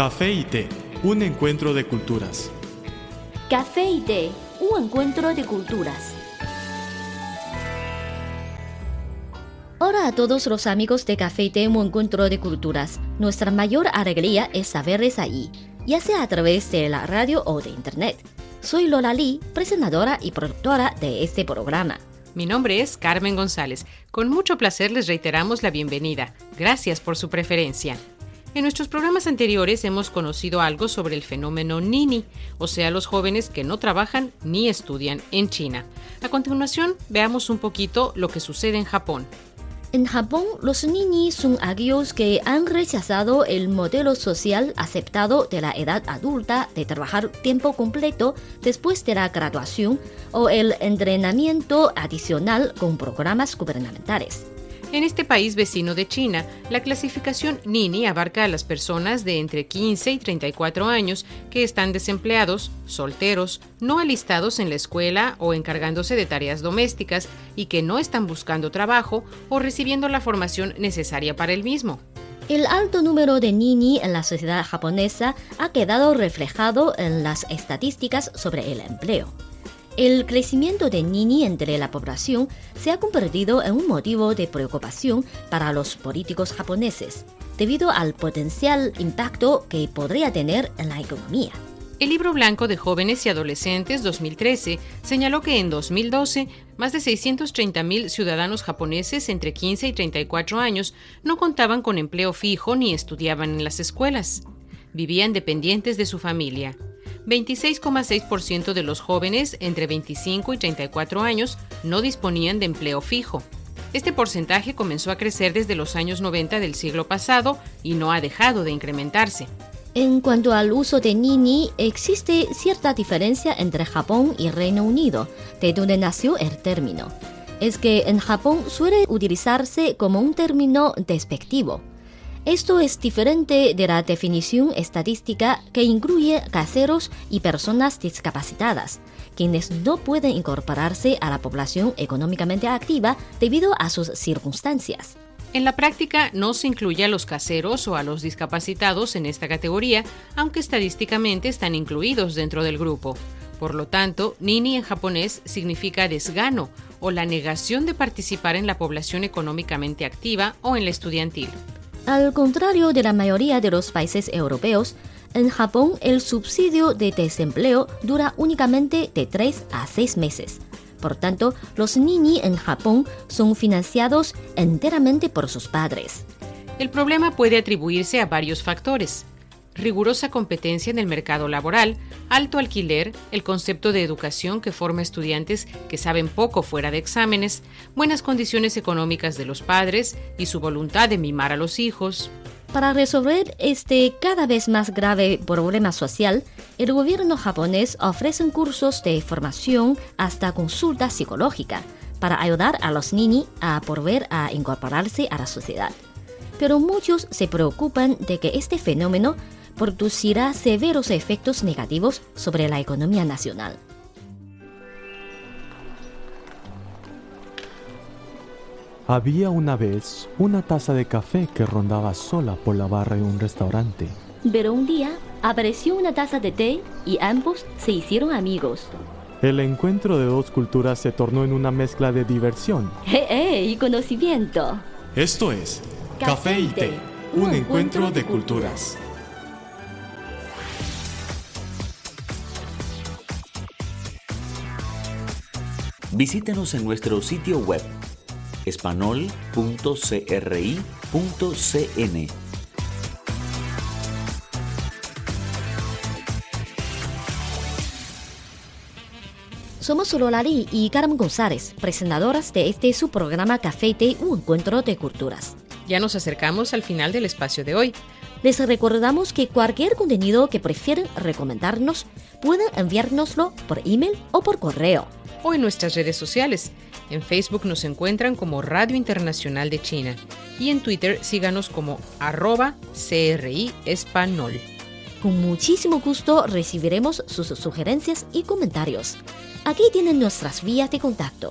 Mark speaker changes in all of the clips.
Speaker 1: Café y té, un encuentro de culturas.
Speaker 2: Café y té, un encuentro de culturas. Hola a todos los amigos de Café y té, un encuentro de culturas. Nuestra mayor alegría es saberles ahí, ya sea a través de la radio o de internet. Soy Lola Lee, presentadora y productora de este programa.
Speaker 3: Mi nombre es Carmen González. Con mucho placer les reiteramos la bienvenida. Gracias por su preferencia. En nuestros programas anteriores hemos conocido algo sobre el fenómeno Nini, o sea, los jóvenes que no trabajan ni estudian en China. A continuación, veamos un poquito lo que sucede en Japón.
Speaker 2: En Japón, los ninis son aquellos que han rechazado el modelo social aceptado de la edad adulta de trabajar tiempo completo después de la graduación o el entrenamiento adicional con programas gubernamentales.
Speaker 3: En este país vecino de China, la clasificación Nini abarca a las personas de entre 15 y 34 años que están desempleados, solteros, no alistados en la escuela o encargándose de tareas domésticas y que no están buscando trabajo o recibiendo la formación necesaria para el mismo.
Speaker 2: El alto número de Nini en la sociedad japonesa ha quedado reflejado en las estadísticas sobre el empleo. El crecimiento de Nini entre la población se ha convertido en un motivo de preocupación para los políticos japoneses, debido al potencial impacto que podría tener en la economía.
Speaker 3: El libro blanco de jóvenes y adolescentes 2013 señaló que en 2012 más de 630.000 ciudadanos japoneses entre 15 y 34 años no contaban con empleo fijo ni estudiaban en las escuelas. Vivían dependientes de su familia. 26,6% de los jóvenes entre 25 y 34 años no disponían de empleo fijo. Este porcentaje comenzó a crecer desde los años 90 del siglo pasado y no ha dejado de incrementarse.
Speaker 2: En cuanto al uso de Nini, existe cierta diferencia entre Japón y Reino Unido, de donde nació el término. Es que en Japón suele utilizarse como un término despectivo. Esto es diferente de la definición estadística que incluye caseros y personas discapacitadas, quienes no pueden incorporarse a la población económicamente activa debido a sus circunstancias.
Speaker 3: En la práctica no se incluye a los caseros o a los discapacitados en esta categoría, aunque estadísticamente están incluidos dentro del grupo. Por lo tanto, nini en japonés significa desgano o la negación de participar en la población económicamente activa o en la estudiantil.
Speaker 2: Al contrario de la mayoría de los países europeos, en Japón el subsidio de desempleo dura únicamente de 3 a 6 meses. Por tanto, los nini en Japón son financiados enteramente por sus padres.
Speaker 3: El problema puede atribuirse a varios factores rigurosa competencia en el mercado laboral, alto alquiler, el concepto de educación que forma estudiantes que saben poco fuera de exámenes, buenas condiciones económicas de los padres y su voluntad de mimar a los hijos.
Speaker 2: Para resolver este cada vez más grave problema social, el gobierno japonés ofrece cursos de formación hasta consulta psicológica para ayudar a los nini a volver a incorporarse a la sociedad. Pero muchos se preocupan de que este fenómeno producirá severos efectos negativos sobre la economía nacional.
Speaker 1: Había una vez una taza de café que rondaba sola por la barra de un restaurante.
Speaker 2: Pero un día apareció una taza de té y ambos se hicieron amigos.
Speaker 1: El encuentro de dos culturas se tornó en una mezcla de diversión.
Speaker 2: ¡Eh, eh! Y conocimiento.
Speaker 1: Esto es Café y Té, un encuentro de culturas.
Speaker 4: Visítenos en nuestro sitio web espanol.cri.cn.
Speaker 2: Somos Lolari y Carmen González, presentadoras de este su programa Café Té, un encuentro de culturas.
Speaker 3: Ya nos acercamos al final del espacio de hoy.
Speaker 2: Les recordamos que cualquier contenido que prefieren recomendarnos pueden enviárnoslo por email o por correo
Speaker 3: o en nuestras redes sociales. En Facebook nos encuentran como Radio Internacional de China y en Twitter síganos como arroba CRI Espanol.
Speaker 2: Con muchísimo gusto recibiremos sus sugerencias y comentarios. Aquí tienen nuestras vías de contacto.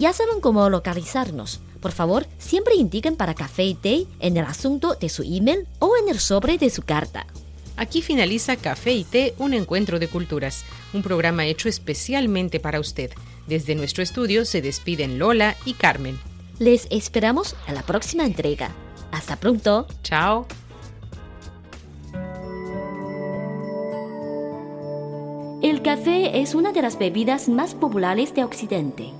Speaker 2: Ya saben cómo localizarnos. Por favor, siempre indiquen para café y té en el asunto de su email o en el sobre de su carta.
Speaker 3: Aquí finaliza Café y Té, un encuentro de culturas, un programa hecho especialmente para usted. Desde nuestro estudio se despiden Lola y Carmen.
Speaker 2: Les esperamos a la próxima entrega. Hasta pronto.
Speaker 3: Chao.
Speaker 2: El café es una de las bebidas más populares de Occidente.